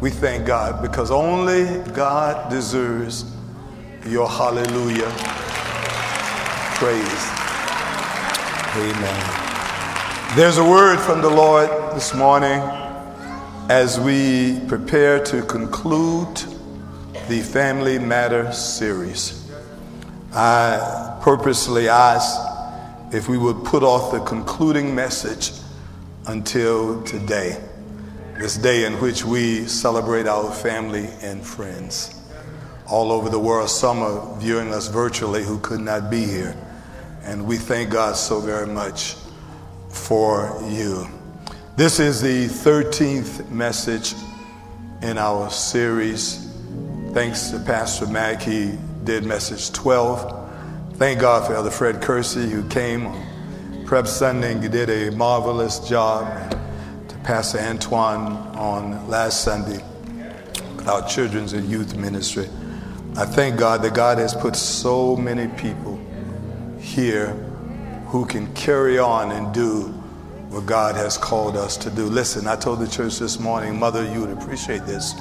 We thank God because only God deserves your hallelujah praise. Amen. There's a word from the Lord this morning as we prepare to conclude the Family Matter series. I purposely asked if we would put off the concluding message until today, this day in which we celebrate our family and friends. All over the world, some are viewing us virtually who could not be here. And we thank God so very much for you. This is the 13th message in our series. Thanks to Pastor Mack, he did message 12. Thank God for Elder Fred Kersey, who came on Prep Sunday and did a marvelous job. Pastor Antoine on last Sunday, our children's and youth ministry. I thank God that God has put so many people here who can carry on and do what God has called us to do. Listen, I told the church this morning, Mother, you would appreciate this.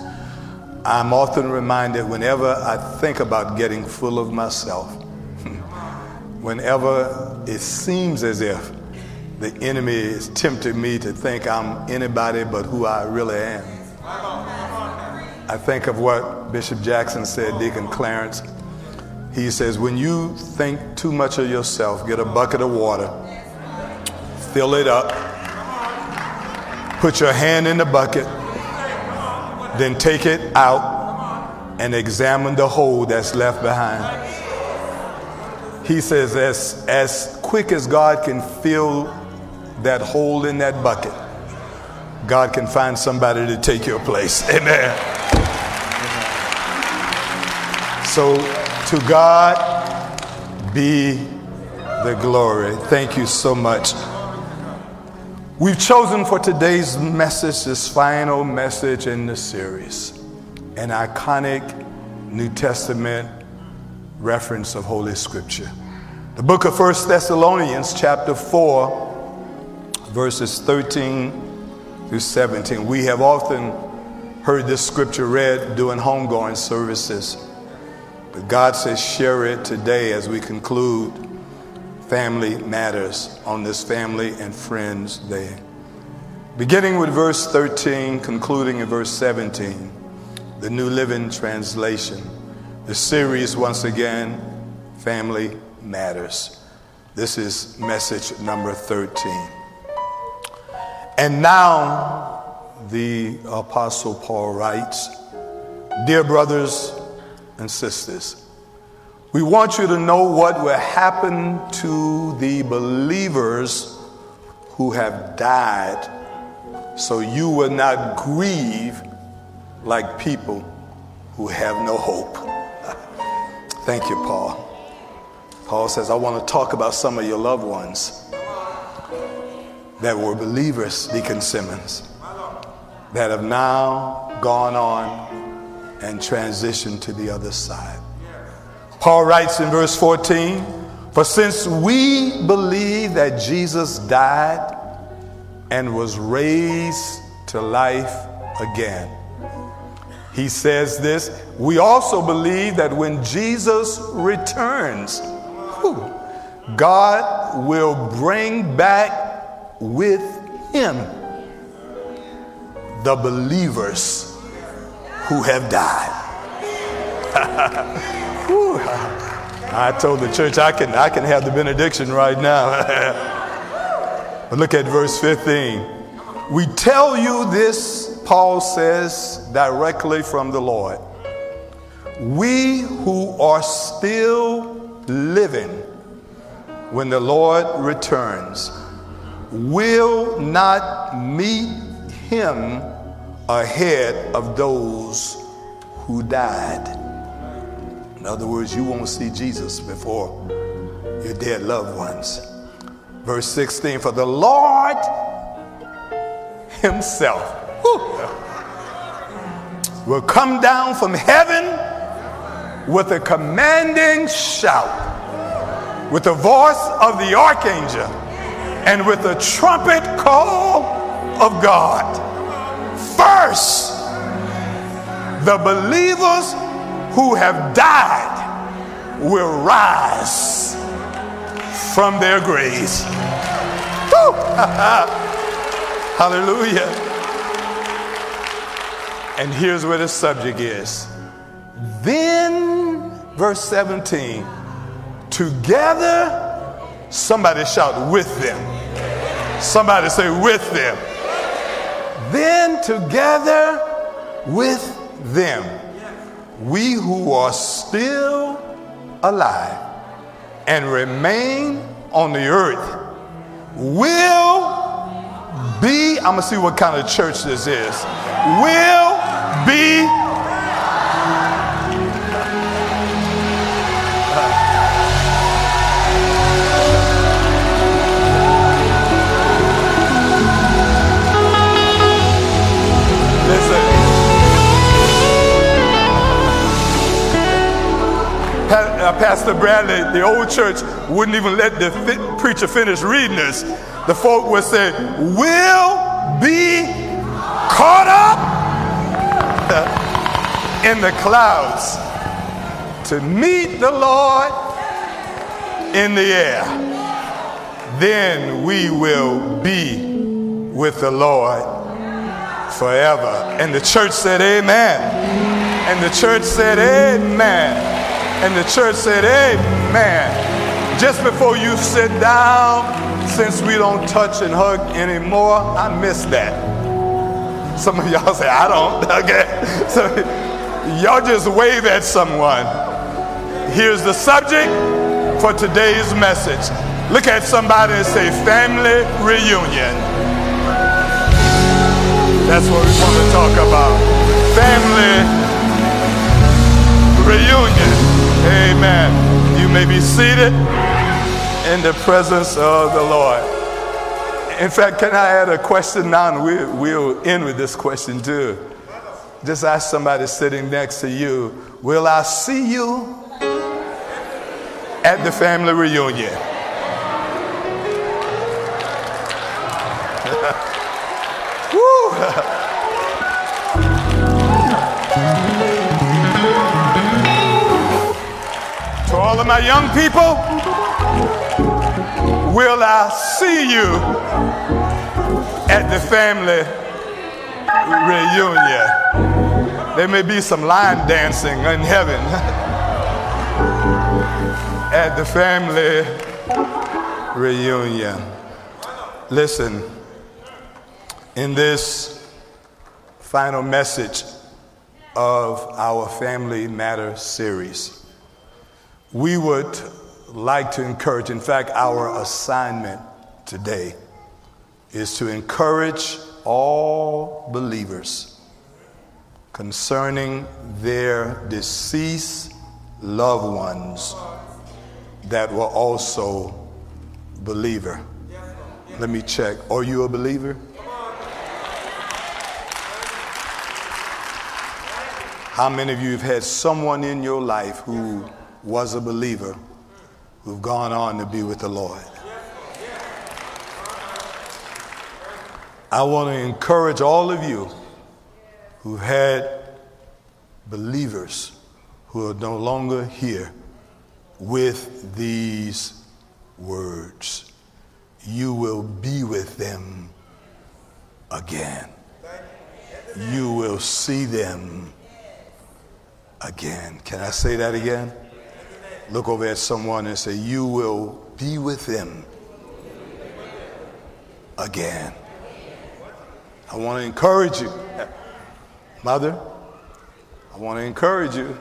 I'm often reminded whenever I think about getting full of myself, whenever it seems as if the enemy is tempting me to think I'm anybody but who I really am. I think of what Bishop Jackson said, Deacon Clarence. He says, when you think too much of yourself, get a bucket of water, fill it up, put your hand in the bucket, then take it out and examine the hole that's left behind. He says, as, as quick as God can fill that hole in that bucket, God can find somebody to take your place. Amen. So to God be the glory. Thank you so much. We've chosen for today's message, this final message in the series, an iconic New Testament reference of Holy Scripture. The book of First Thessalonians, chapter 4, verses 13 through 17. We have often heard this scripture read during homegoing services. But God says, share it today as we conclude Family Matters on this Family and Friends Day. Beginning with verse 13, concluding in verse 17, the New Living Translation. The series, once again, Family Matters. This is message number 13. And now, the Apostle Paul writes Dear brothers and sisters, we want you to know what will happen to the believers who have died so you will not grieve like people who have no hope. Thank you, Paul. Paul says, I want to talk about some of your loved ones that were believers, Deacon Simmons, that have now gone on and transitioned to the other side. Paul writes in verse 14 For since we believe that Jesus died and was raised to life again, he says this we also believe that when Jesus returns, whew, God will bring back with him the believers who have died. I told the church I can, I can have the benediction right now. but look at verse 15. We tell you this, Paul says, directly from the Lord. We who are still living when the Lord returns will not meet him ahead of those who died. In other words, you won't see Jesus before your dead loved ones. Verse 16 For the Lord Himself will come down from heaven with a commanding shout, with the voice of the archangel, and with the trumpet call of God first The believers who have died will rise from their graves. Hallelujah. And here's where the subject is. Then, verse 17, together, somebody shout with them. Somebody say with them. Then, together with them, we who are still alive and remain on the earth will be, I'm gonna see what kind of church this is, will be Pastor Bradley, the old church wouldn't even let the fi- preacher finish reading this. The folk would say, Will be caught up in the clouds to meet the Lord in the air. Then we will be with the Lord forever. And the church said, Amen. And the church said, Amen. And the church said, Amen. Just before you sit down, since we don't touch and hug anymore, I miss that. Some of y'all say, I don't. Okay. So y'all just wave at someone. Here's the subject for today's message. Look at somebody and say, family reunion. That's what we want to talk about. Family reunion. Amen. You may be seated in the presence of the Lord. In fact, can I add a question now? We, we'll end with this question too. Just ask somebody sitting next to you Will I see you at the family reunion? Woo! my young people, will I see you at the family reunion? There may be some line dancing in heaven at the family reunion. Listen, in this final message of our Family Matter series, we would like to encourage, in fact, our assignment today is to encourage all believers concerning their deceased loved ones that were also believer. Let me check. Are you a believer? How many of you have had someone in your life who was a believer who've gone on to be with the Lord. I want to encourage all of you who've had believers who are no longer here with these words. You will be with them again. You will see them again. Can I say that again? Look over at someone and say, You will be with them again. I want to encourage you. Mother, I want to encourage you.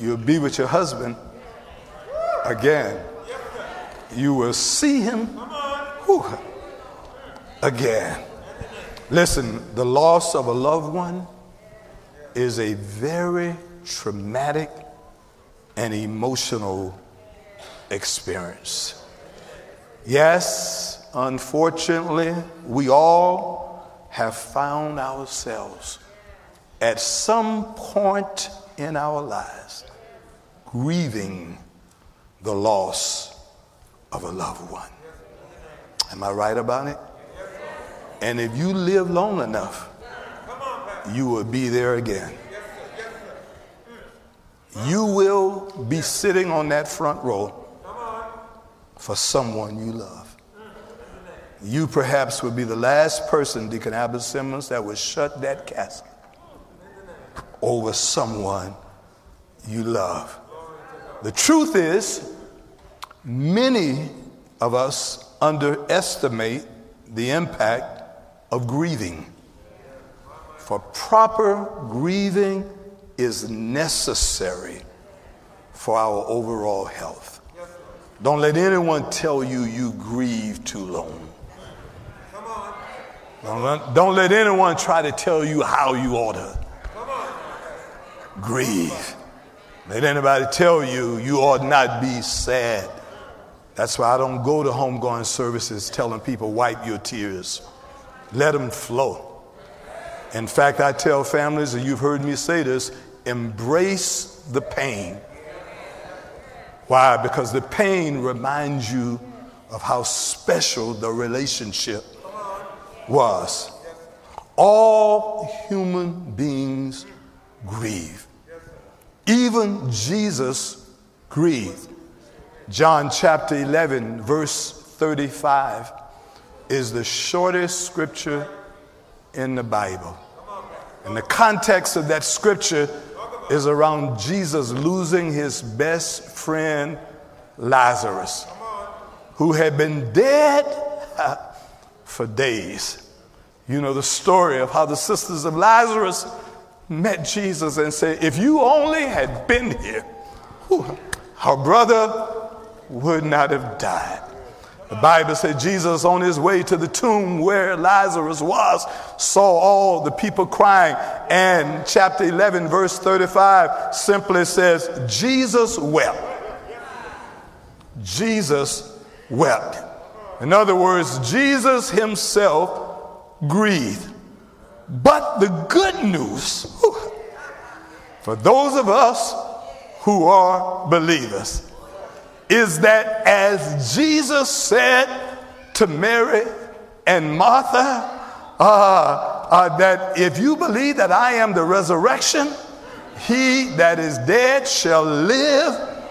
You'll be with your husband again. You will see him whew, again. Listen, the loss of a loved one is a very traumatic an emotional experience. Yes, unfortunately, we all have found ourselves at some point in our lives grieving the loss of a loved one. Am I right about it? And if you live long enough, you will be there again. You will be sitting on that front row for someone you love. You perhaps would be the last person, Deacon Abbott Simmons, that would shut that casket over someone you love. The truth is, many of us underestimate the impact of grieving. For proper grieving is necessary for our overall health. Don't let anyone tell you you grieve too long. Don't let, don't let anyone try to tell you how you ought to grieve. Let anybody tell you you ought not be sad. That's why I don't go to homegoing services telling people wipe your tears. Let them flow. In fact, I tell families, and you've heard me say this, embrace the pain. Why? Because the pain reminds you of how special the relationship was. All human beings grieve. Even Jesus grieved. John chapter 11, verse 35 is the shortest scripture in the Bible. And the context of that scripture is around Jesus losing his best friend, Lazarus, who had been dead for days. You know the story of how the sisters of Lazarus met Jesus and said, If you only had been here, our brother would not have died. The Bible said Jesus, on his way to the tomb where Lazarus was, saw all the people crying. And chapter 11, verse 35 simply says, Jesus wept. Jesus wept. In other words, Jesus himself grieved. But the good news for those of us who are believers is that as Jesus said to Mary and Martha, uh, uh, that if you believe that I am the resurrection, he that is dead shall live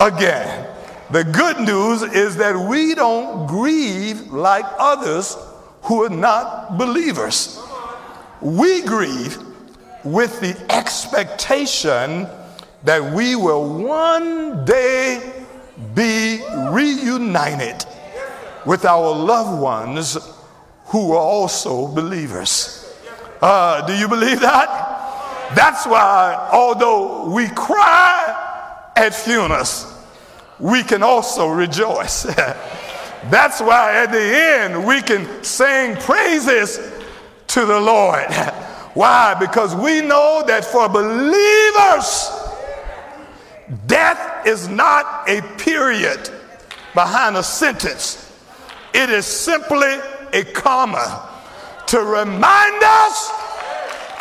again. The good news is that we don't grieve like others who are not believers. We grieve with the expectation that we will one day be reunited with our loved ones who are also believers. Uh, do you believe that? That's why, although we cry at funerals, we can also rejoice. That's why at the end we can sing praises to the Lord. Why? Because we know that for believers, death is not a period behind a sentence, it is simply a comma to remind us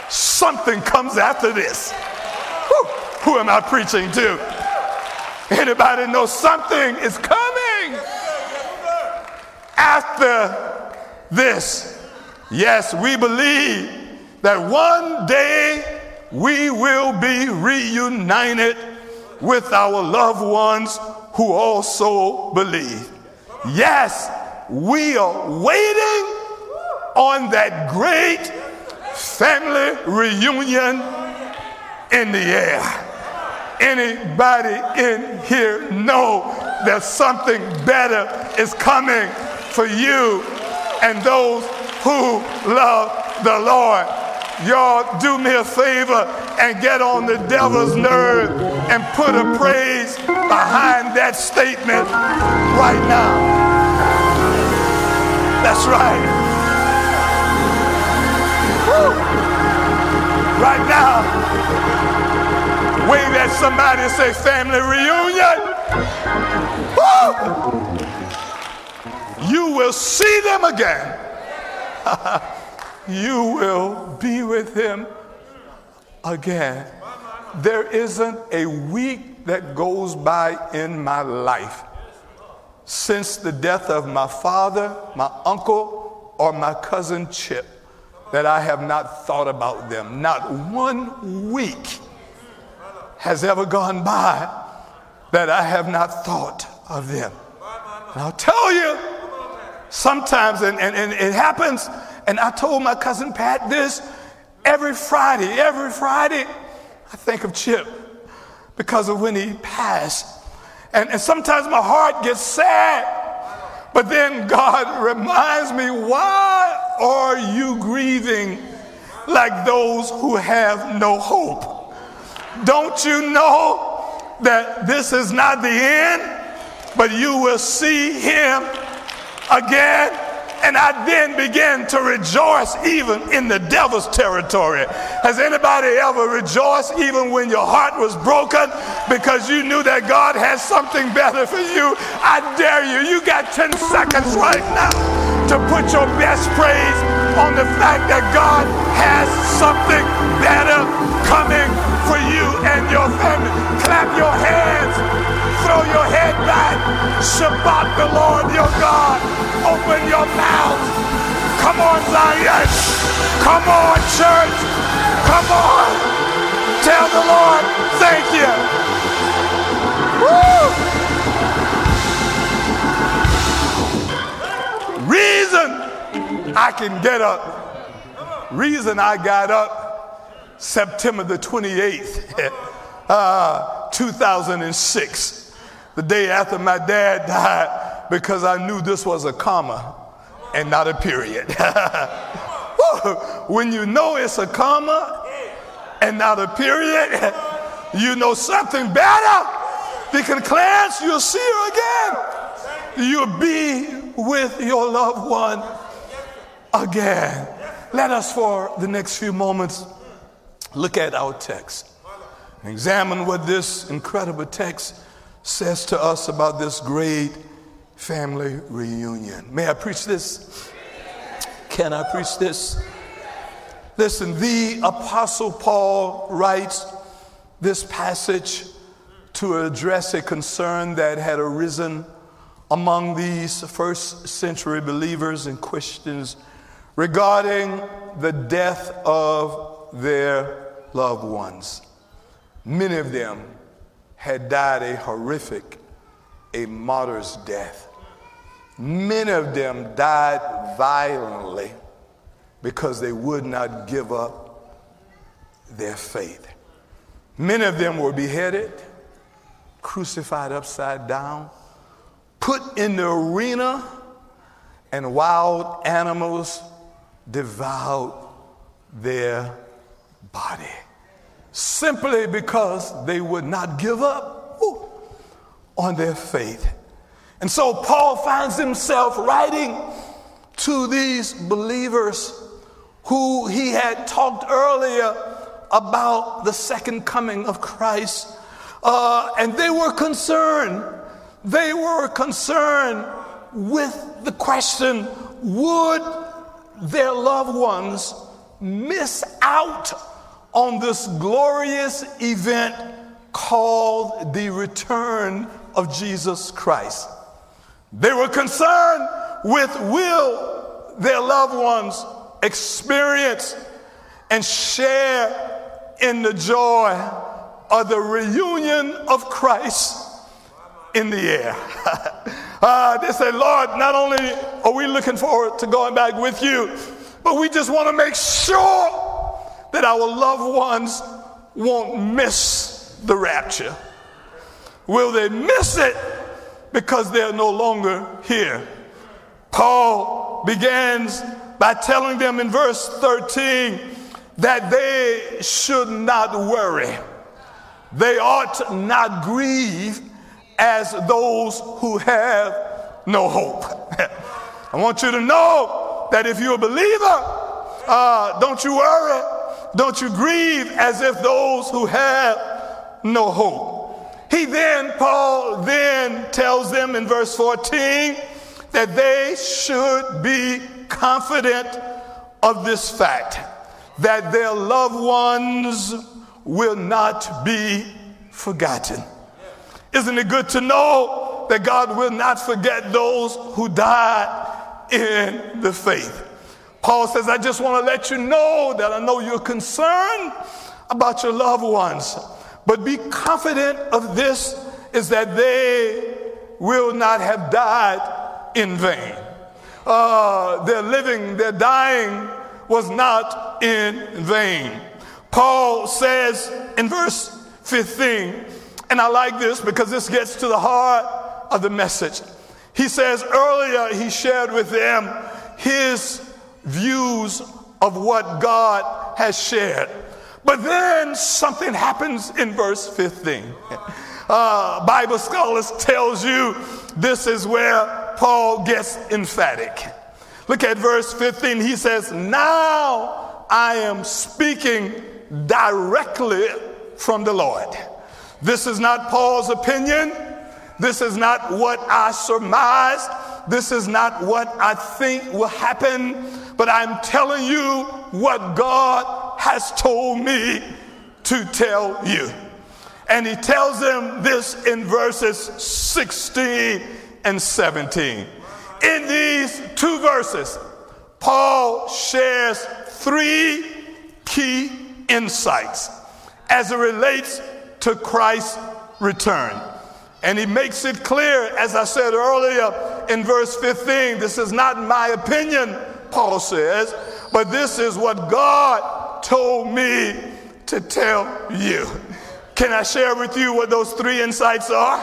something comes after this. Whew, who am I preaching to? Anybody know something is coming after this? Yes, we believe that one day we will be reunited with our loved ones who also believe. Yes, we are waiting on that great family reunion in the air. Anybody in here know that something better is coming for you and those who love the Lord? Y'all do me a favor and get on the devil's nerve and put a praise behind that statement right now. That's right. Woo. Right now. Wave at somebody and say, family reunion. Woo! You will see them again. you will be with him again. There isn't a week that goes by in my life since the death of my father, my uncle, or my cousin Chip that I have not thought about them. Not one week has ever gone by that I have not thought of them. And I'll tell you, sometimes, and, and, and it happens, and I told my cousin Pat this every Friday, every Friday, I think of Chip because of when he passed. And, and sometimes my heart gets sad. But then God reminds me, why are you grieving like those who have no hope? Don't you know that this is not the end, but you will see him again? And I then began to rejoice even in the devil's territory. Has anybody ever rejoiced even when your heart was broken because you knew that God has something better for you? I dare you. You got 10 seconds right now to put your best praise on the fact that God has something better coming for you and your family. Clap your hands, throw your head back, Shabach the Lord your God. Open your mouth. Come on, Zion. Come on, church. Come on. Tell the Lord, thank you. Woo! Reason I can get up. Reason I got up September the 28th, uh, 2006, the day after my dad died because I knew this was a comma and not a period. when you know it's a comma and not a period, you know something better. Deacon Clarence, you'll see her again. You'll be with your loved one again. Let us, for the next few moments, look at our text. Examine what this incredible text says to us about this great family reunion. May I preach this? Can I preach this? Listen, the Apostle Paul writes this passage to address a concern that had arisen among these first century believers and Christians regarding the death of their loved ones. Many of them had died a horrific, a martyr's death. Many of them died violently because they would not give up their faith. Many of them were beheaded, crucified upside down, put in the arena, and wild animals devoured their body simply because they would not give up on their faith. And so Paul finds himself writing to these believers who he had talked earlier about the second coming of Christ. Uh, and they were concerned. They were concerned with the question would their loved ones miss out on this glorious event called the return of Jesus Christ? They were concerned with will their loved ones experience and share in the joy of the reunion of Christ in the air. uh, they say, Lord, not only are we looking forward to going back with you, but we just want to make sure that our loved ones won't miss the rapture. Will they miss it because they're no longer here. Paul begins by telling them in verse 13 that they should not worry. They ought not grieve as those who have no hope. I want you to know that if you're a believer, uh, don't you worry, don't you grieve as if those who have no hope. He then, Paul then tells them in verse 14 that they should be confident of this fact that their loved ones will not be forgotten. Isn't it good to know that God will not forget those who died in the faith? Paul says, I just want to let you know that I know you're concerned about your loved ones. But be confident of this is that they will not have died in vain. Uh, their living, their dying was not in vain. Paul says in verse 15, and I like this because this gets to the heart of the message. He says earlier he shared with them his views of what God has shared. But then something happens in verse 15. Uh, Bible scholars tells you this is where Paul gets emphatic. Look at verse 15. He says, Now I am speaking directly from the Lord. This is not Paul's opinion. This is not what I surmised. This is not what I think will happen. But I'm telling you what God has told me to tell you. And he tells them this in verses 16 and 17. In these two verses, Paul shares three key insights as it relates to Christ's return. And he makes it clear, as I said earlier in verse 15, this is not my opinion, Paul says, but this is what God told me to tell you. Can I share with you what those three insights are?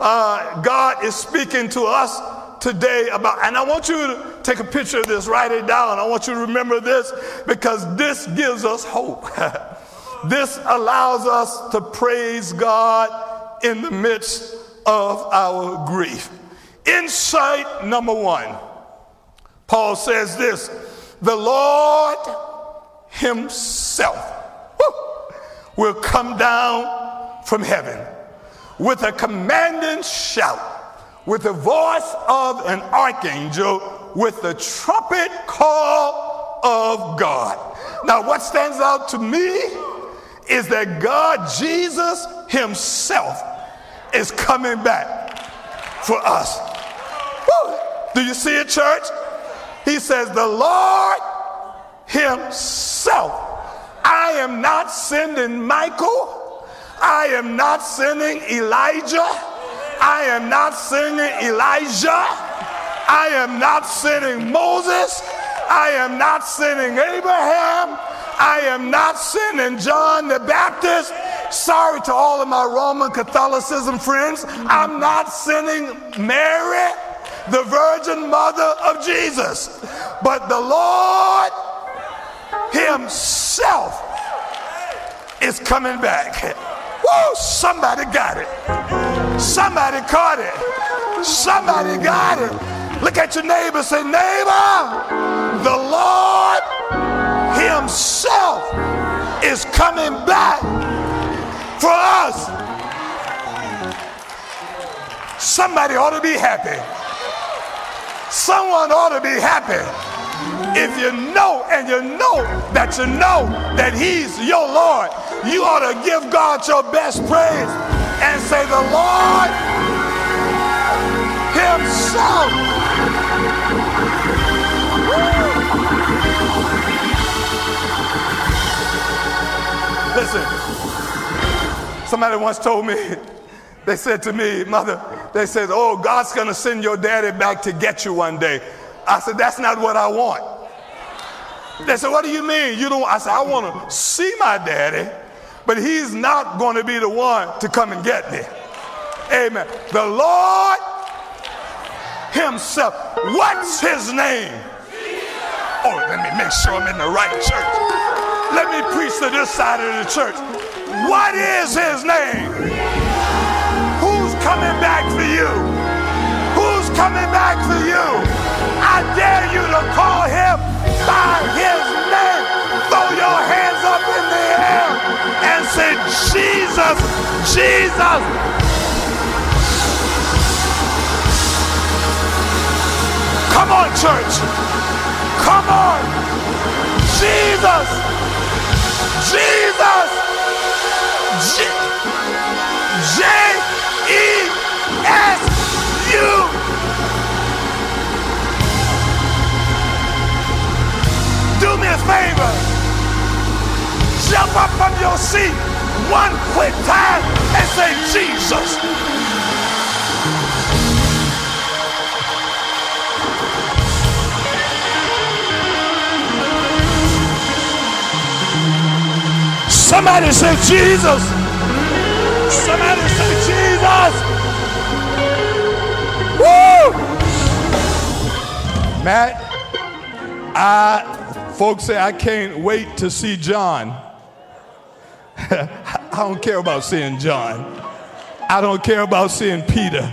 Uh, God is speaking to us today about, and I want you to take a picture of this, write it down. I want you to remember this because this gives us hope. this allows us to praise God in the midst of our grief. Insight number one Paul says this the Lord Himself will come down from heaven with a commanding shout, with the voice of an archangel, with the trumpet call of God. Now, what stands out to me is that God, Jesus Himself, is coming back for us. Woo! Do you see it, church? He says, The Lord Himself I am not sending Michael. I am not sending Elijah. I am not sending Elijah. I am not sending Moses. I am not sending Abraham. I am not sending John the Baptist. Sorry to all of my Roman Catholicism friends. I'm not sending Mary, the Virgin Mother of Jesus. But the Lord Himself is coming back. Whoa, somebody got it. Somebody caught it. Somebody got it. Look at your neighbor, say, neighbor, the Lord Himself is coming back for us. Somebody ought to be happy. Someone ought to be happy. If you know and you know that you know that He's your Lord, you ought to give God your best praise and say, The Lord Himself. Listen, somebody once told me, they said to me, Mother, they said, Oh, God's going to send your daddy back to get you one day. I said, That's not what I want. They said, What do you mean? You don't? I said, I want to see my daddy, but he's not going to be the one to come and get me. Amen. The Lord Himself. What's His name? Oh, let me make sure I'm in the right church. Let me preach to this side of the church. What is His name? Coming back for you? Who's coming back for you? I dare you to call Him by his name. Throw your hands up in the air and say, Jesus, Jesus. Come on, church. Come on. Jesus. Jesus. J E S U. do me a favor. Jump up from your seat one quick time and say, Jesus. Somebody say Jesus. Somebody say Jesus. Matt, I folks say I can't wait to see John. I don't care about seeing John. I don't care about seeing Peter.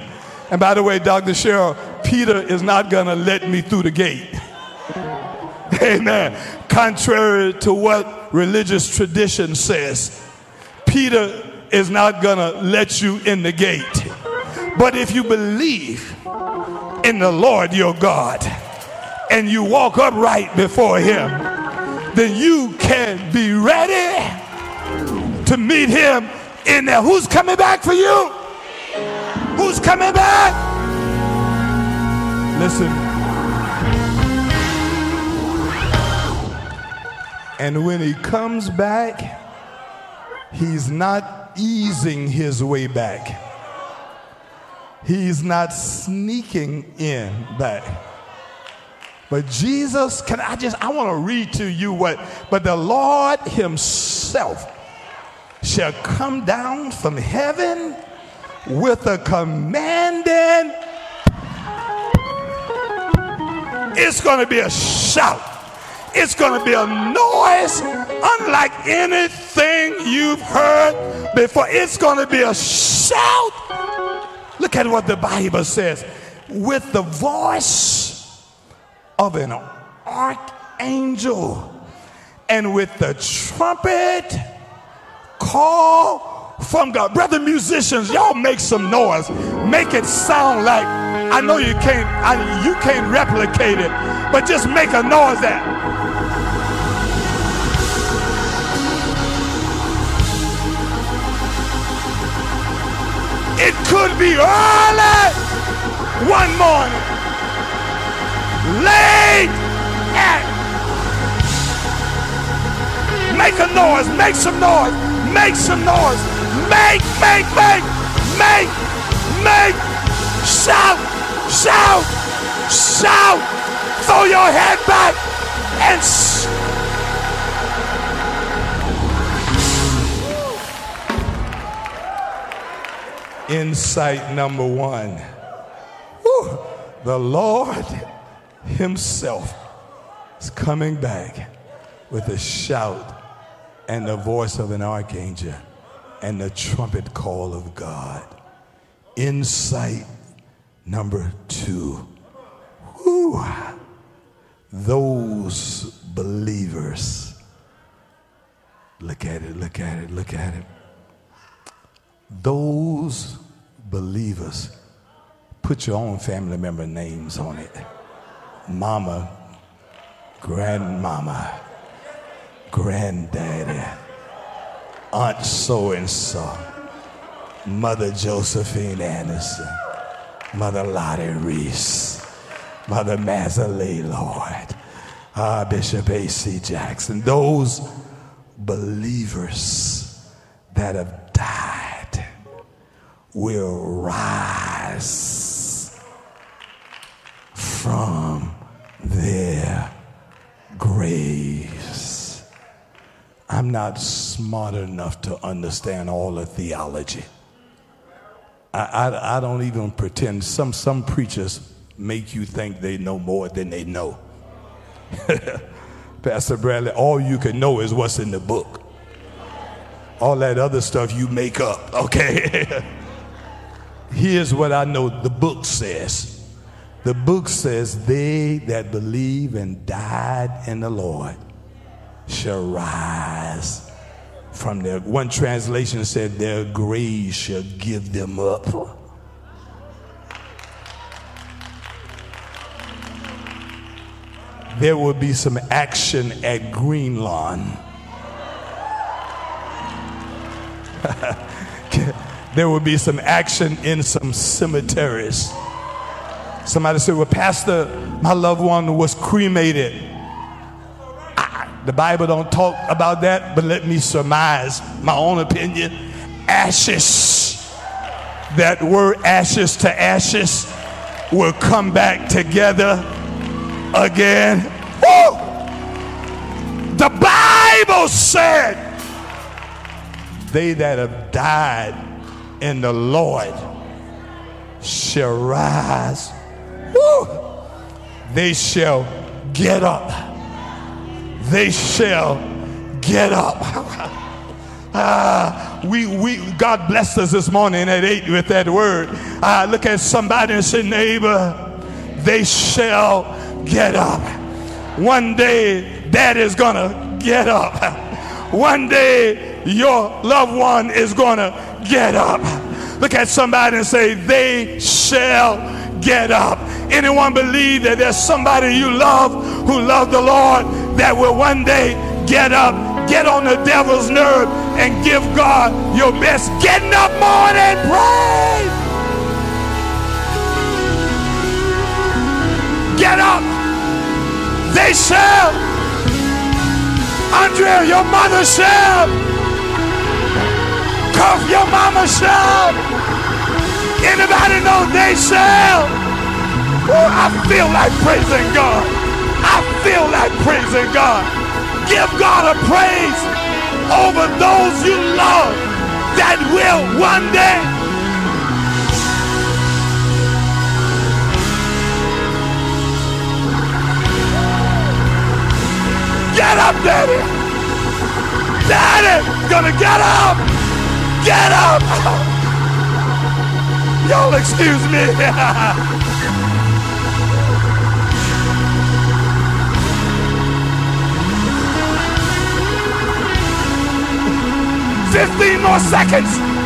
And by the way, Dr. Cheryl, Peter is not going to let me through the gate. Amen. Contrary to what religious tradition says, Peter is not going to let you in the gate. But if you believe in the Lord your God and you walk upright before him, then you can be ready to meet him in there. Who's coming back for you? Who's coming back? Listen. And when he comes back, he's not easing his way back. He's not sneaking in back. But Jesus, can I just, I want to read to you what, but the Lord Himself shall come down from heaven with a commanding. It's going to be a shout. It's going to be a noise unlike anything you've heard before. It's going to be a shout. Look at what the Bible says with the voice of an archangel and with the trumpet call from God. Brother musicians, y'all make some noise. Make it sound like I know you can't I, you can't replicate it, but just make a noise that It could be early one morning, late at. Make a noise, make some noise, make some noise, make, make, make, make, make, shout, shout, shout, throw your head back and insight number one. The Lord Himself is coming back with a shout and the voice of an archangel and the trumpet call of God. Insight number two. Whew. Those believers. Look at it, look at it, look at it those believers, put your own family member names on it. Mama, grandmama, granddaddy, Aunt so and so, Mother Josephine Anderson, Mother Lottie Reese, Mother Mazalee Lord, uh, Bishop A.C. Jackson, those believers that have died will rise from their graves. I'm not smart enough to understand all the theology. I, I, I, don't even pretend. Some, some preachers make you think they know more than they know. Pastor Bradley, all you can know is what's in the book. All that other stuff you make up, okay? Here's what I know the book says. The book says, They that believe and died in the Lord shall rise from their. One translation said, Their graves shall give them up. There will be some action at Green Lawn. there will be some action in some cemeteries. Somebody said, Well, Pastor, my loved one was cremated. The Bible don't talk about that, but let me surmise my own opinion. Ashes. That word ashes to ashes will come back together again. Woo! The Bible said, They that have died in the Lord shall rise. Woo! They shall get up they shall get up. Uh, we, we, God blessed us this morning at 8 with that word. Uh, look at somebody and say, neighbor, they shall get up. One day, dad is going to get up. One day, your loved one is to get up. Look at somebody and say, they shall get up. Anyone believe that there's somebody you love who love the Lord that will one day get up, get on the devil's nerve, and give God your best getting up morning praise. Get up. They shall. Andrea, your mother shall. Cuff, your mama shall. Anybody know they shall? Oh, I feel like praising God. I feel like praising God. Give God a praise over those you love that will one day. Get up, Daddy. Daddy, gonna get up. Get up. Y'all excuse me. 15 more seconds.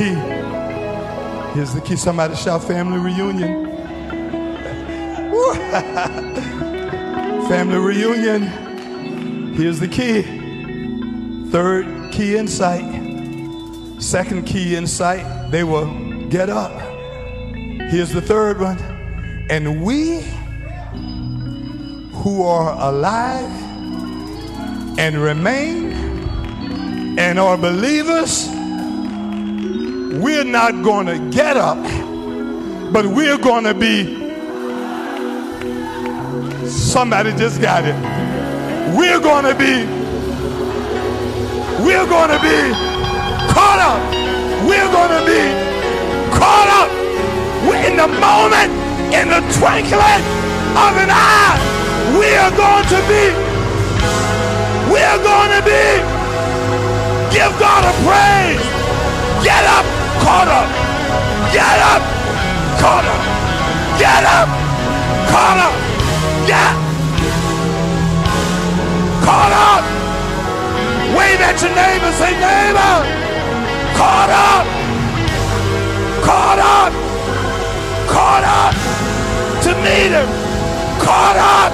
Key. Here's the key. Somebody shout family reunion. family reunion. Here's the key. Third key insight. Second key insight, they will get up. Here's the third one. And we who are alive and remain and are believers, we're not going to get up, but we're going to be. Somebody just got it. We're going to be we're going to be caught up. We're going to be caught up in the moment, in the twinkling of an eye. We are going to be, we are going to be, give God a praise. Get up, caught up. Get up, caught up. Get up, caught up. Get caught up. Wave at your neighbor. Say, neighbor, caught up. Caught up. Caught up. To meet him. Caught up.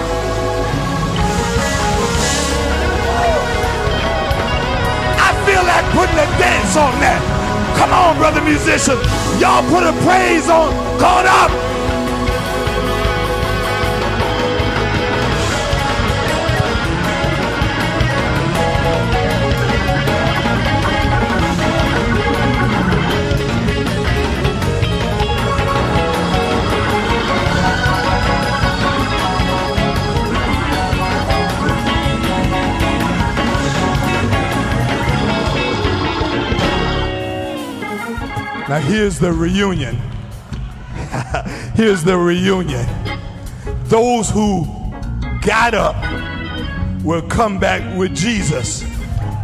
I feel like putting a dance on that. Come on, brother musician. Y'all put a praise on. Caught up. Now, here's the reunion. here's the reunion. Those who got up will come back with Jesus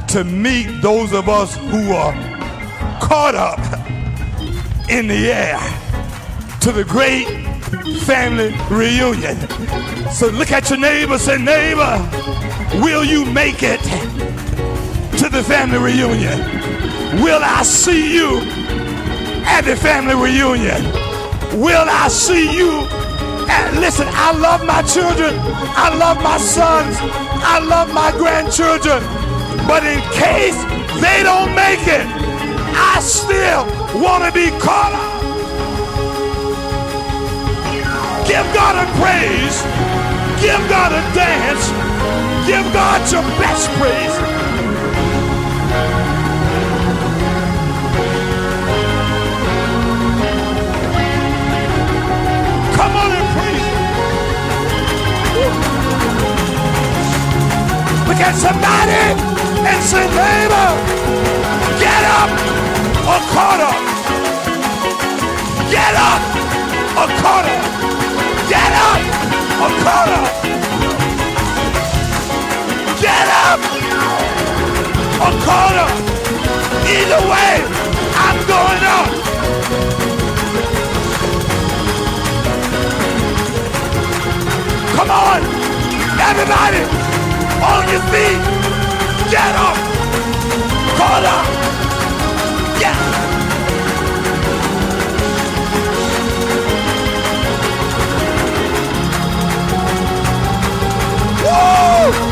to meet those of us who are caught up in the air to the great family reunion. So look at your neighbor, say, neighbor, will you make it to the family reunion? Will I see you at the family reunion. Will I see you And listen, I love my children. I love my sons. I love my grandchildren. But in case they don't make it, I still want to be caught up. Give God a praise. Give God a dance. Give God your best praise. At somebody and say, neighbor, get up or caught up. Get up or caught up. Get up or caught up. Get up or caught up. Either way, I'm going up. Come on, everybody, on your feet. Get up. Caught up. Yeah. Family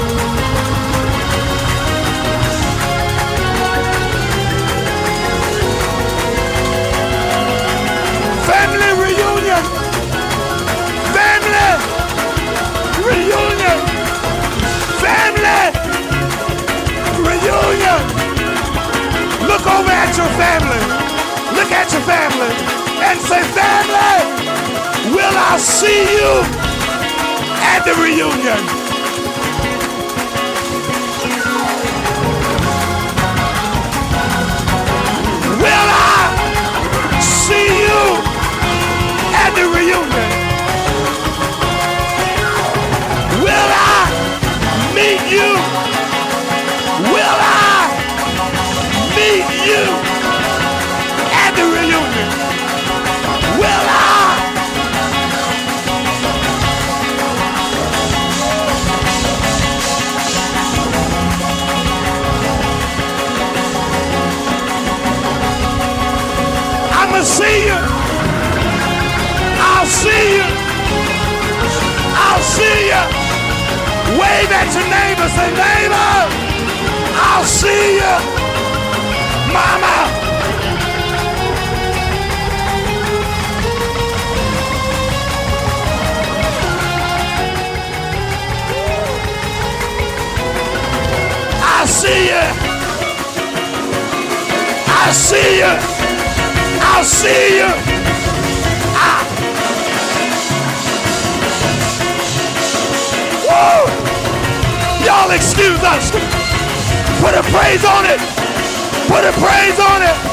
reunion. Look over at your family. Look at your family and say, family, will I see you at the reunion? Will I see you at the reunion. Will I see you. Wave at your neighbor. Say, neighbor, I'll see you. Mama. I see you. I see you. I'll see you. Y'all excuse us. Put a praise on it. Put a praise on it.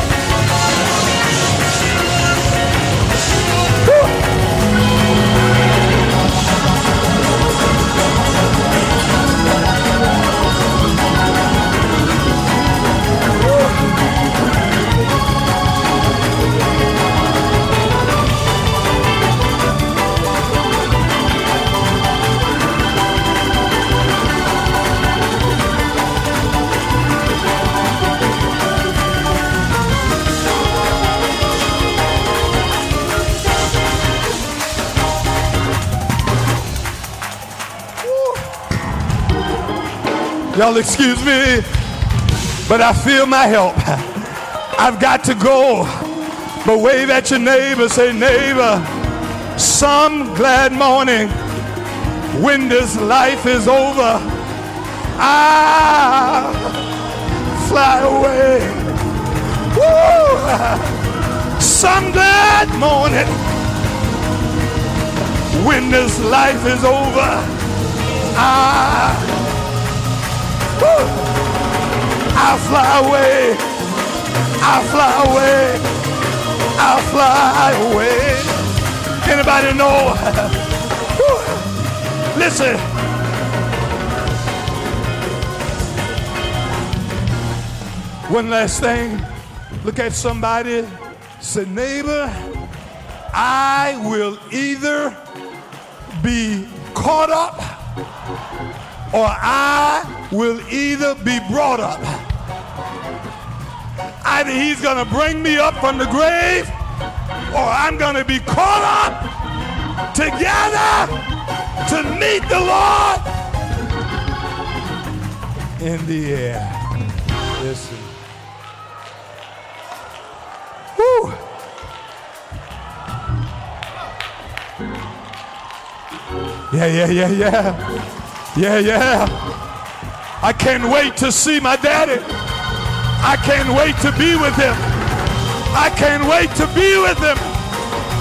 Y'all excuse me, but I feel my help. I've got to go. But wave at your neighbor, say, neighbor, some glad morning when this life is over, I fly away. Woo! Some glad morning when this life is over, I I fly away. I fly away. I fly away. Anybody know? Listen. One last thing. Look at somebody. Say, neighbor, I will either be caught up or I will either be brought up. Either he's going to bring me up from the grave or I'm going to be caught up together to meet the Lord in the air. Listen. Woo. Yeah, yeah, yeah, yeah. Yeah, yeah. I can't wait to see my daddy. I can't wait to be with him. I can't wait to be with him.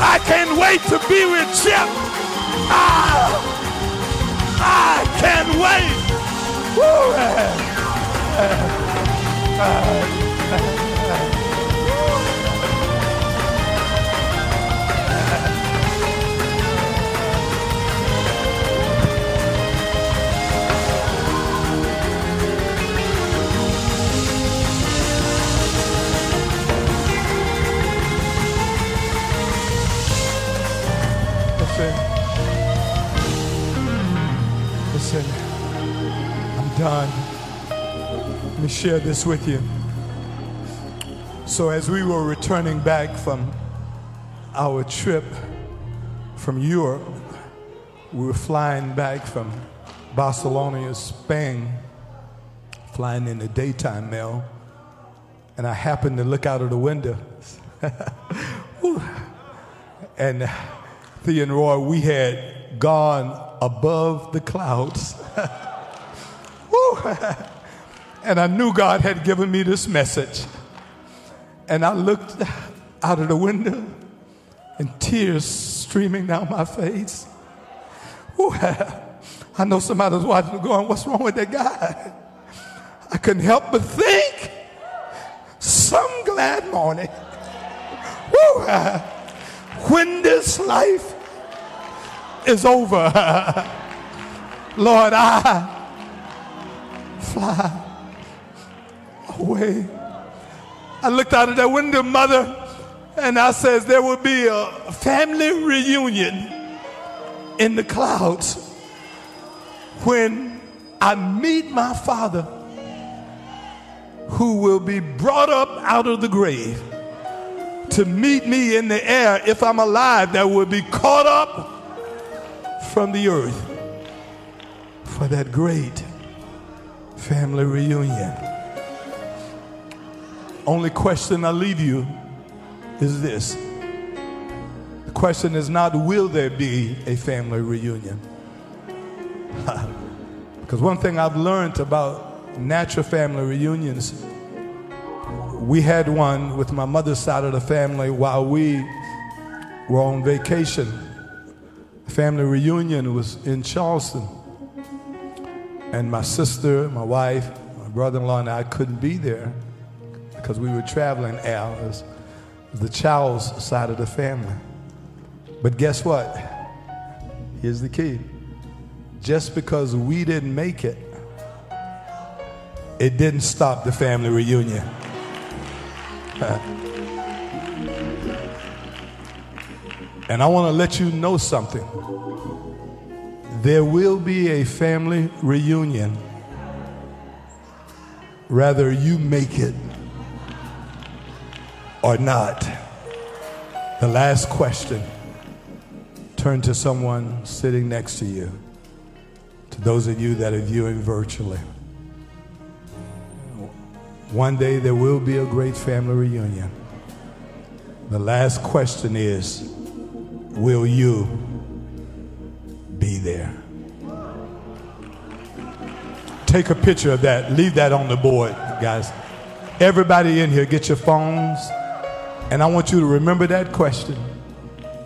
I can't wait to be with Chip. Ah, I can't wait. Woo. done. Let me share this with you. So, as we were returning back from our trip from Europe, we were flying back from Barcelona, Spain, flying in the daytime mail, and I happened to look out of the window. and Thea and Roy, we had gone above the clouds. and I knew God had given me this message. And I looked out of the window and tears streaming down my face. I know somebody was watching going, What's wrong with that guy? I couldn't help but think, some glad morning, when this life is over. Lord, I fly away. I looked out of that window, mother, and I says there will be a family reunion in the clouds when I meet my father who will be brought up out of the grave to meet me in the air if I'm alive that will be caught up from the earth for that great family reunion. Only question I leave you is this. The question is not, will there be a family reunion? because one thing I've learned about natural family reunions, we had one with my mother's side of the family while we were on vacation family reunion was in Charleston. And my sister, my wife, my brother in law, and I couldn't be there because we were traveling as the Chow's side of the family. But guess what? Here's the key. Just because we didn't make it, it didn't stop the family reunion. And I want to let you know something. There will be a family reunion, Rather, you make it or not. The last question turn to someone sitting next to you, to those of you that are viewing virtually. One day there will be a great family reunion. The last question is will you be there? Take a picture of that. Leave that on the board, guys. Everybody in here, get your phones. And I want you to remember that question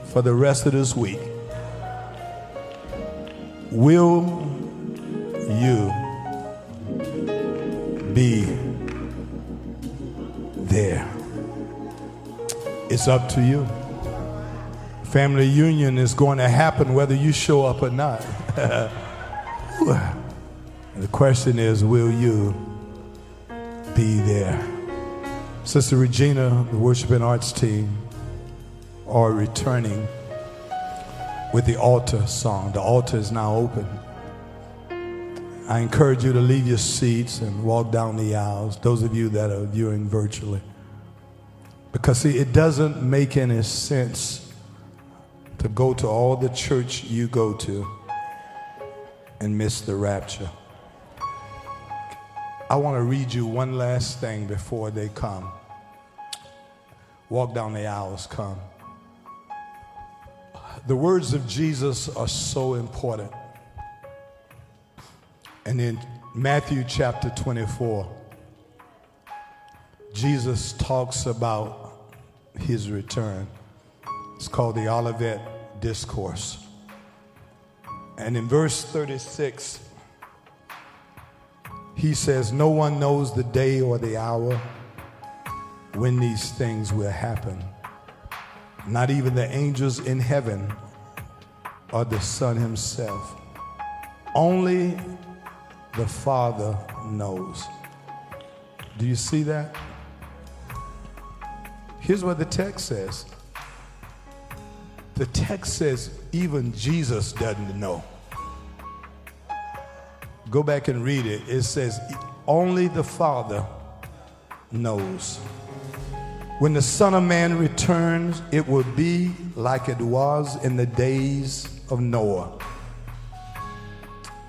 for the rest of this week. Will you be there? It's up to you. Family union is going to happen whether you show up or not. the question is, will you be there? Sister Regina, the worship and arts team, are returning with the altar song. The altar is now open. I encourage you to leave your seats and walk down the aisles, those of you that are viewing virtually. Because, see, it doesn't make any sense to go to all the church you go to and miss the rapture. I want to read you one last thing before they come. Walk down the aisles, come. The words of Jesus are so important. And in Matthew chapter 24, Jesus talks about his return. It's called the Olivet Discourse. And in verse 36, he says, No one knows the day or the hour when these things will happen. Not even the angels in heaven or the Son himself. Only the Father knows. Do you see that? Here's what the text says the text says even Jesus doesn't know. Go back and read it. It says only the Father knows. When the Son of Man returns, it will be like it was in the days of Noah.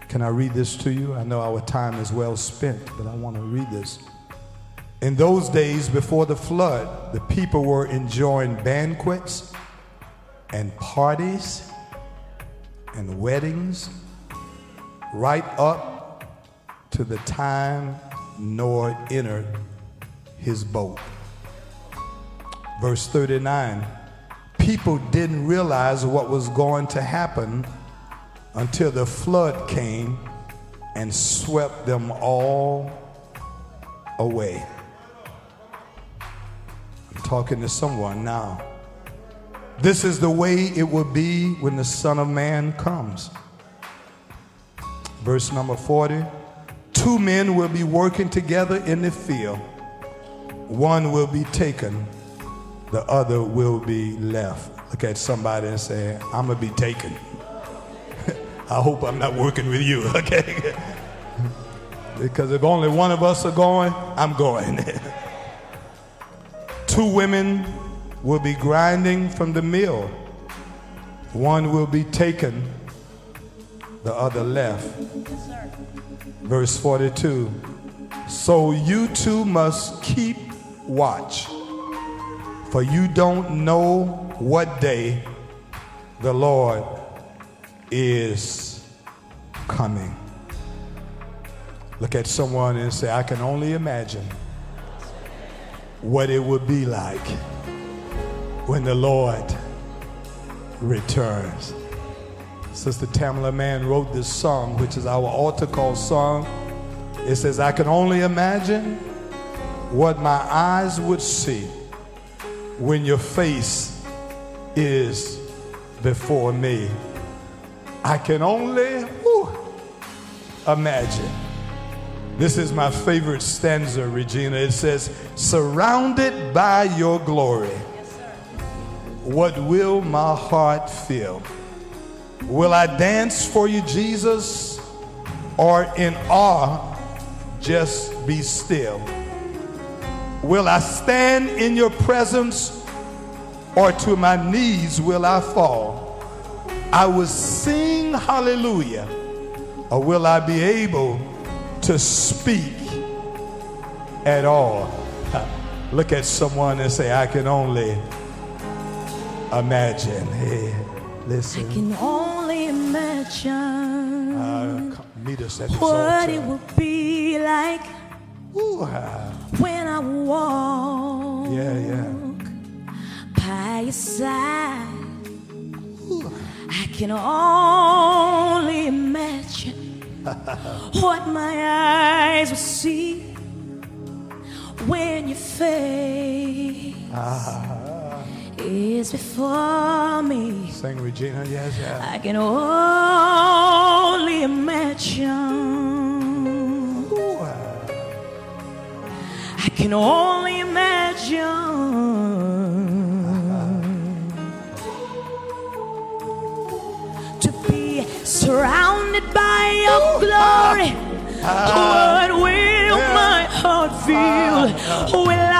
Can I read this to you? I know our time is well spent, but I want to read this. In those days before the flood, the people were enjoying banquets and parties and weddings right up to the time Noah entered his boat. Verse 39 people didn't realize what was going to happen until the flood came and swept them all away. I'm talking to someone now. This is the way it will be when the Son of Man comes. Verse number 40 Two men will be working together in the field, one will be taken, the other will be left. Look at somebody and say, I'm going to be taken. I hope I'm not working with you, okay? because if only one of us are going, I'm going. Two women will be grinding from the mill. One will be taken, the other left. Verse 42 So you two must keep watch, for you don't know what day the Lord is coming. Look at someone and say, I can only imagine what it would be like when the Lord returns. Sister Tamela Mann wrote this song, which is our altar call song. It says, I can only imagine what my eyes would see when your face is before me. I can only whew, imagine. This is my favorite stanza, Regina. It says, Surrounded by your glory, what will my heart feel? Will I dance for you, Jesus, or in awe just be still? Will I stand in your presence, or to my knees will I fall? I will sing hallelujah, or will I be able to speak at all? Look at someone and say, I can only imagine. Hey, listen. I can only imagine Uh, meet us at this what altar. it would be like Ooh, ah, when I walk yeah, yeah. by your side. I can only imagine what my eyes will see when your face is before me. Sing Regina, yes, yeah. I can only imagine. Ooh, ah. I can only imagine to be surrounded by your glory. Ah. What will ah. my heart feel? Ah. Will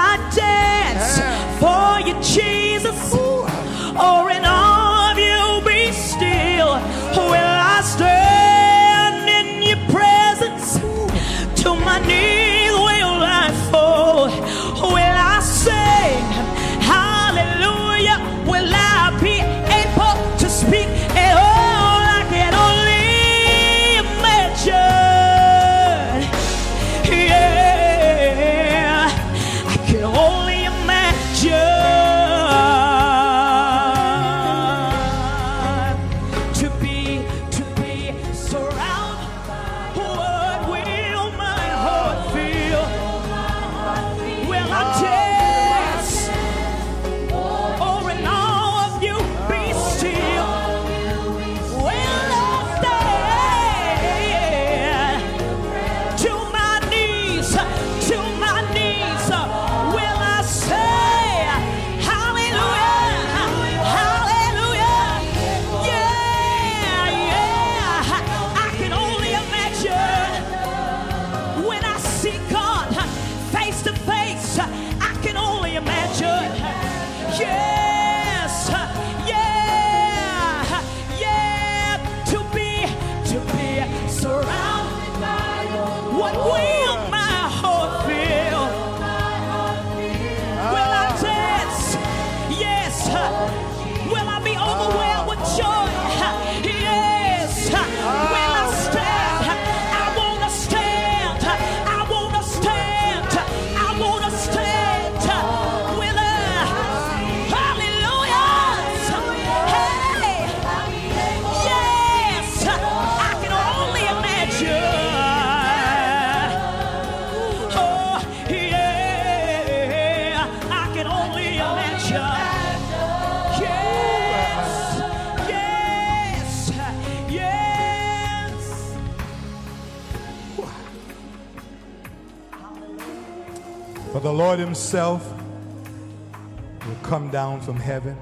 Lord Himself will come down from heaven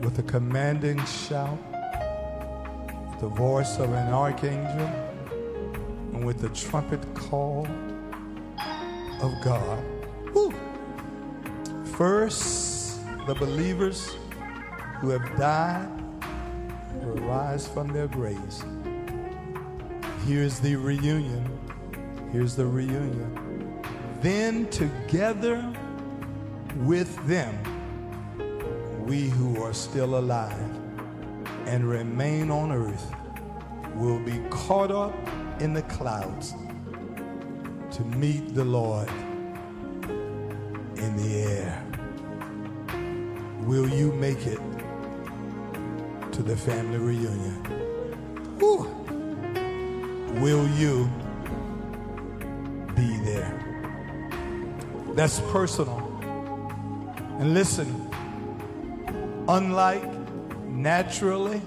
with a commanding shout, with the voice of an archangel, and with the trumpet call of God. Woo. First, the believers who have died will rise from their graves. Here's the reunion. Here's the reunion then together with them, we who are still alive and remain on earth will be caught up in the clouds to meet the Lord in the air. Will you make it to the family reunion? Whew. Will you be there? That's personal. And listen, unlike naturally,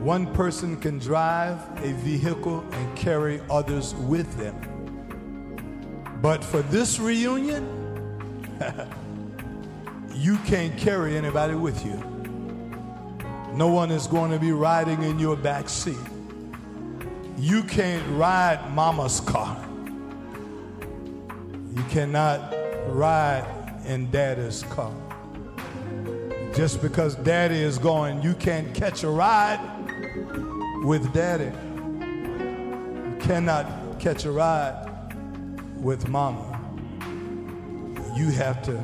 one person can drive a vehicle and carry others with them. But for this reunion, you can't carry anybody with you. No one is going to be riding in your back seat. You can't ride mama's car. You cannot ride in daddy's car. Just because daddy is going, you can't catch a ride with daddy. You cannot catch a ride with mama. You have to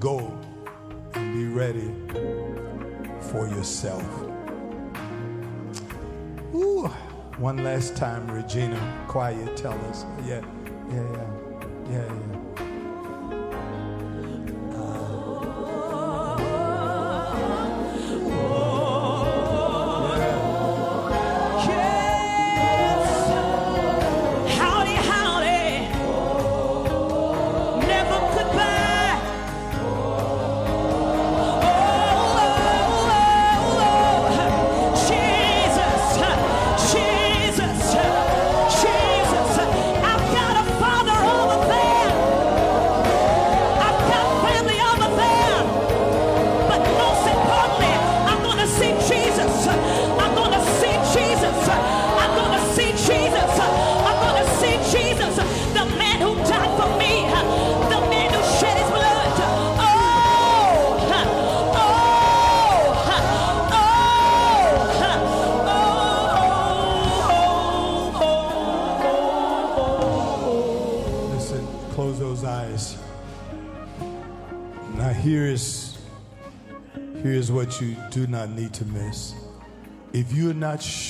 go and be ready for yourself. Ooh. One last time, Regina, quiet, tell us. Yeah, yeah, yeah, yeah,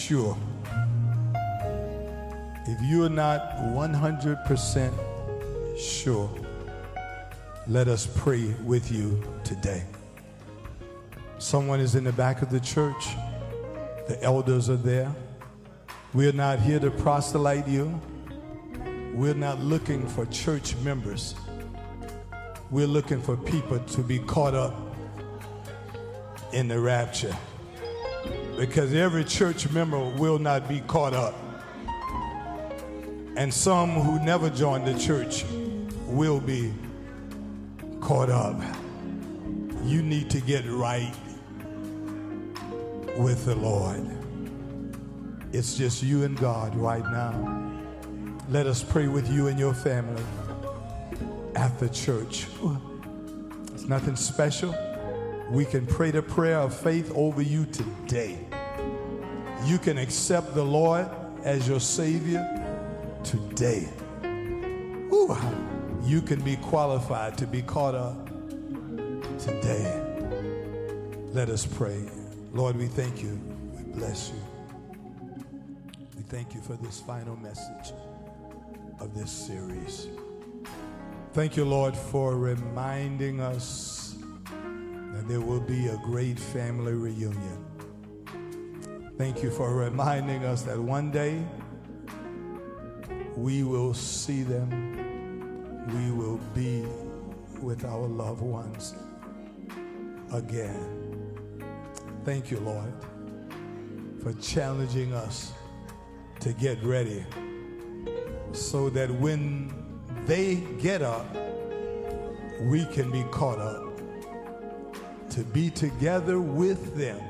sure, if you're not 100% sure, let us pray with you today. Someone is in the back of the church. The elders are there. We're not here to proselyte you. We're not looking for church members. We're looking for people to be caught up in the rapture. Because every church member will not be caught up. And some who never joined the church will be caught up. You need to get right with the Lord. It's just you and God right now. Let us pray with you and your family at the church. It's nothing special. We can pray the prayer of faith over you today. You can accept the Lord as your Savior today. Ooh, you can be qualified to be caught up today. Let us pray. Lord, we thank you. We bless you. We thank you for this final message of this series. Thank you, Lord, for reminding us that there will be a great family reunion. Thank you for reminding us that one day we will see them, we will be with our loved ones again. Thank you, Lord, for challenging us to get ready so that when they get up, we can be caught up to be together with them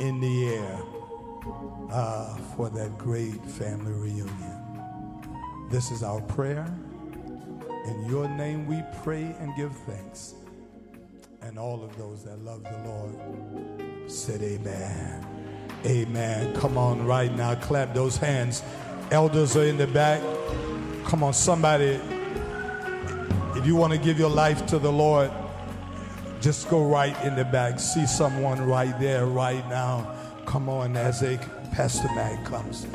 in the air uh, for that great family reunion. This is our prayer. In your name we pray and give thanks. And all of those that love the Lord said, Amen. Amen. Come on, right now, clap those hands. Elders are in the back. Come on, somebody. If you want to give your life to the Lord, just go right in the back. See someone right there, right now. Come on, as a Pastor Mac comes.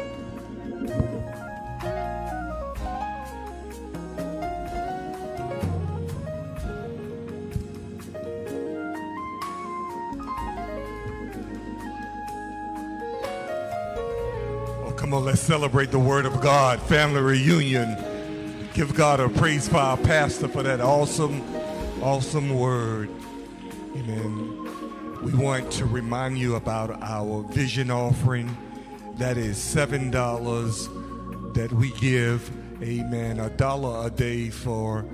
Oh, come on, let's celebrate the Word of God, family reunion. Give God a praise for our pastor for that awesome, awesome word. Amen. We want to remind you about our vision offering. That is $7 that we give. Amen. A dollar a day for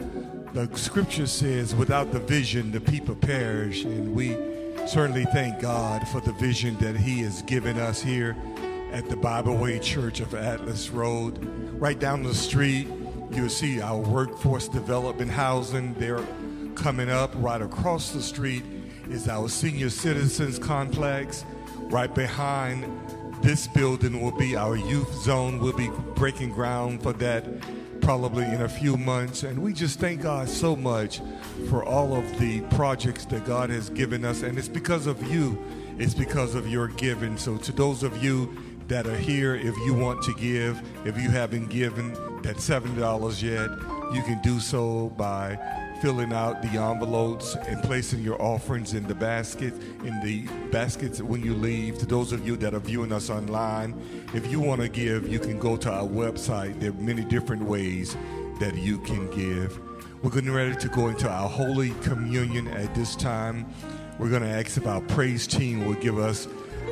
the scripture says, without the vision, the people perish. And we certainly thank God for the vision that He has given us here at the Bible Way Church of Atlas Road. Right down the street, you'll see our workforce development housing. They're coming up. Right across the street is our senior citizens complex. Right behind this building will be our youth zone. We'll be breaking ground for that probably in a few months. And we just thank God so much for all of the projects that God has given us. And it's because of you, it's because of your giving. So, to those of you that are here, if you want to give, if you haven't given that $7 yet, you can do so by filling out the envelopes and placing your offerings in the basket in the baskets when you leave. To those of you that are viewing us online if you want to give you can go to our website. There are many different ways that you can give. We're getting ready to go into our holy communion at this time. We're going to ask if our praise team will give us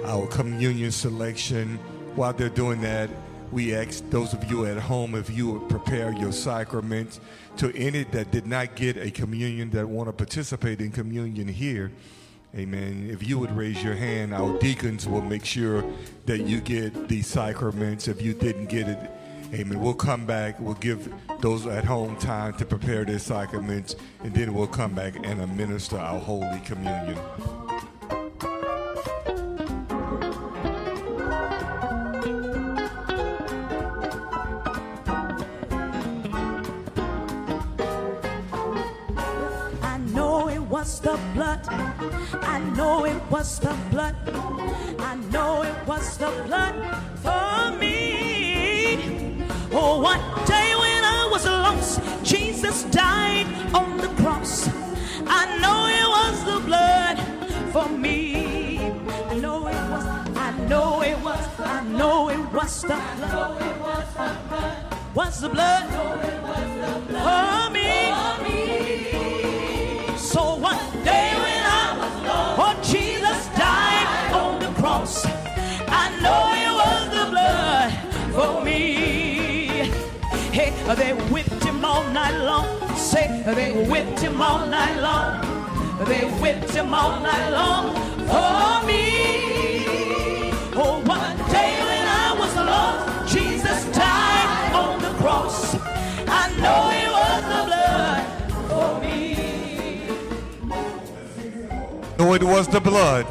our communion selection. While they're doing that we ask those of you at home if you would prepare your sacraments to any that did not get a communion that want to participate in communion here. Amen. If you would raise your hand, our deacons will make sure that you get the sacraments. If you didn't get it, amen. We'll come back. We'll give those at home time to prepare their sacraments, and then we'll come back and administer our Holy Communion. Know it was the blood. Was the blood for me? So one day when I was lost, oh Jesus died on the cross. I know it was the blood for me. Hey, they whipped him all night long. Say they whipped him all night long. They whipped him all night long for me. Oh, it was the blood.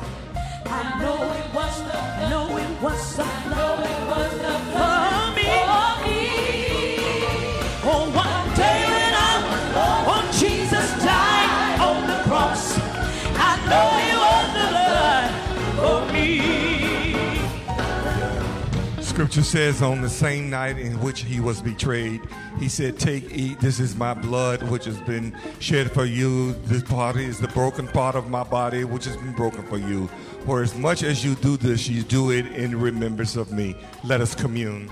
Scripture says on the same night in which he was betrayed, he said, Take, eat, this is my blood which has been shed for you. This body is the broken part of my body which has been broken for you. For as much as you do this, you do it in remembrance of me. Let us commune.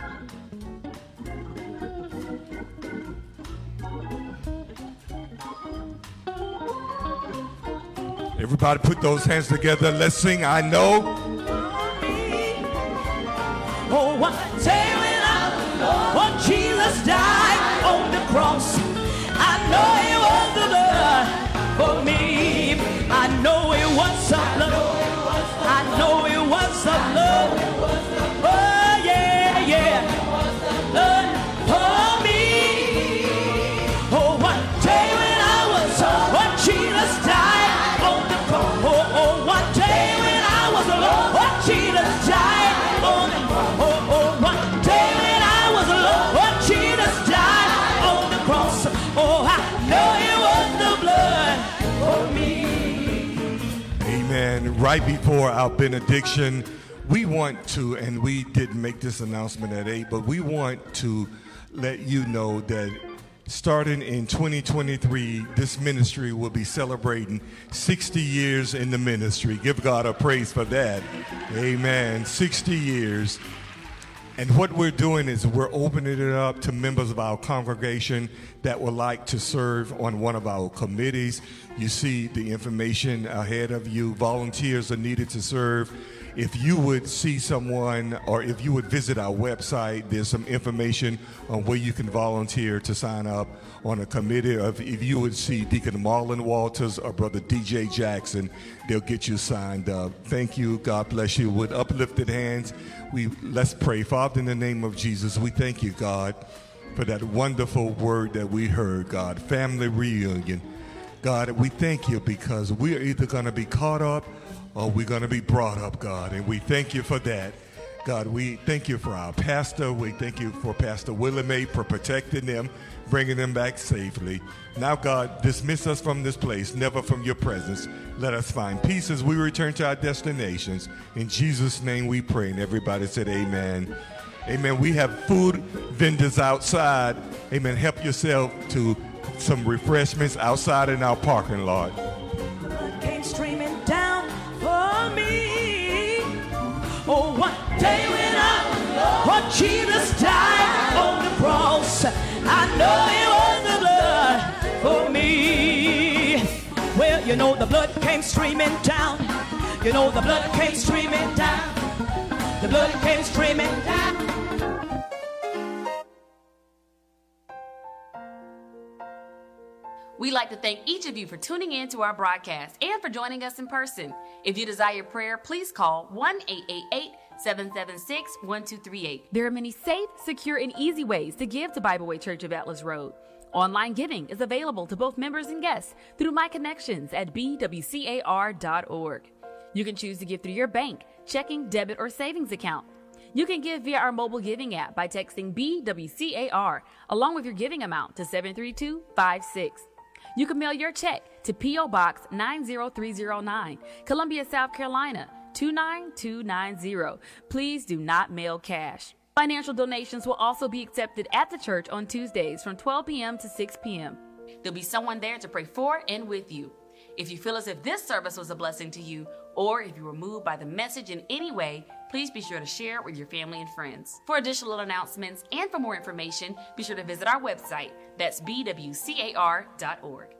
Everybody put those hands together. Let's sing, I know. Cross, I know Right before our benediction, we want to, and we didn't make this announcement at 8, but we want to let you know that starting in 2023, this ministry will be celebrating 60 years in the ministry. Give God a praise for that. Amen. 60 years. And what we're doing is we're opening it up to members of our congregation that would like to serve on one of our committees. You see the information ahead of you. Volunteers are needed to serve. If you would see someone or if you would visit our website, there's some information on where you can volunteer to sign up on a committee. Or if, you would see Deacon Marlon Walters or Brother DJ Jackson, they'll get you signed up. Thank you. God bless you. With uplifted hands, we let's pray. Father, in the name of Jesus, we thank you, God, for that wonderful word that we heard, God. Family reunion. God, we thank you because we're either going to be caught up or we're going to be brought up, God. And we thank you for that. God, we thank you for our pastor. We thank you for Pastor Willie for protecting them, bringing them back safely. Now, God, dismiss us from this place, never from your presence. Let us find peace as we return to our destinations. In Jesus' name we pray. And everybody said, Amen. Amen. We have food vendors outside. Amen. Help yourself to some refreshments outside in our parking lot. When Jesus died on the cross, I know it was the blood for me. Well, you know the blood came streaming down. You know the blood came streaming down. The blood came streaming down. We'd like to thank each of you for tuning in to our broadcast and for joining us in person. If you desire prayer, please call 1 888 776 1238. There are many safe, secure, and easy ways to give to Bible Way Church of Atlas Road. Online giving is available to both members and guests through My Connections at bwcar.org. You can choose to give through your bank, checking, debit, or savings account. You can give via our mobile giving app by texting BWCAR along with your giving amount to 73256. You can mail your check to P.O. Box 90309, Columbia, South Carolina 29290. Please do not mail cash. Financial donations will also be accepted at the church on Tuesdays from 12 p.m. to 6 p.m. There'll be someone there to pray for and with you. If you feel as if this service was a blessing to you, or if you were moved by the message in any way, please be sure to share it with your family and friends. For additional announcements and for more information, be sure to visit our website. That's bwcar.org.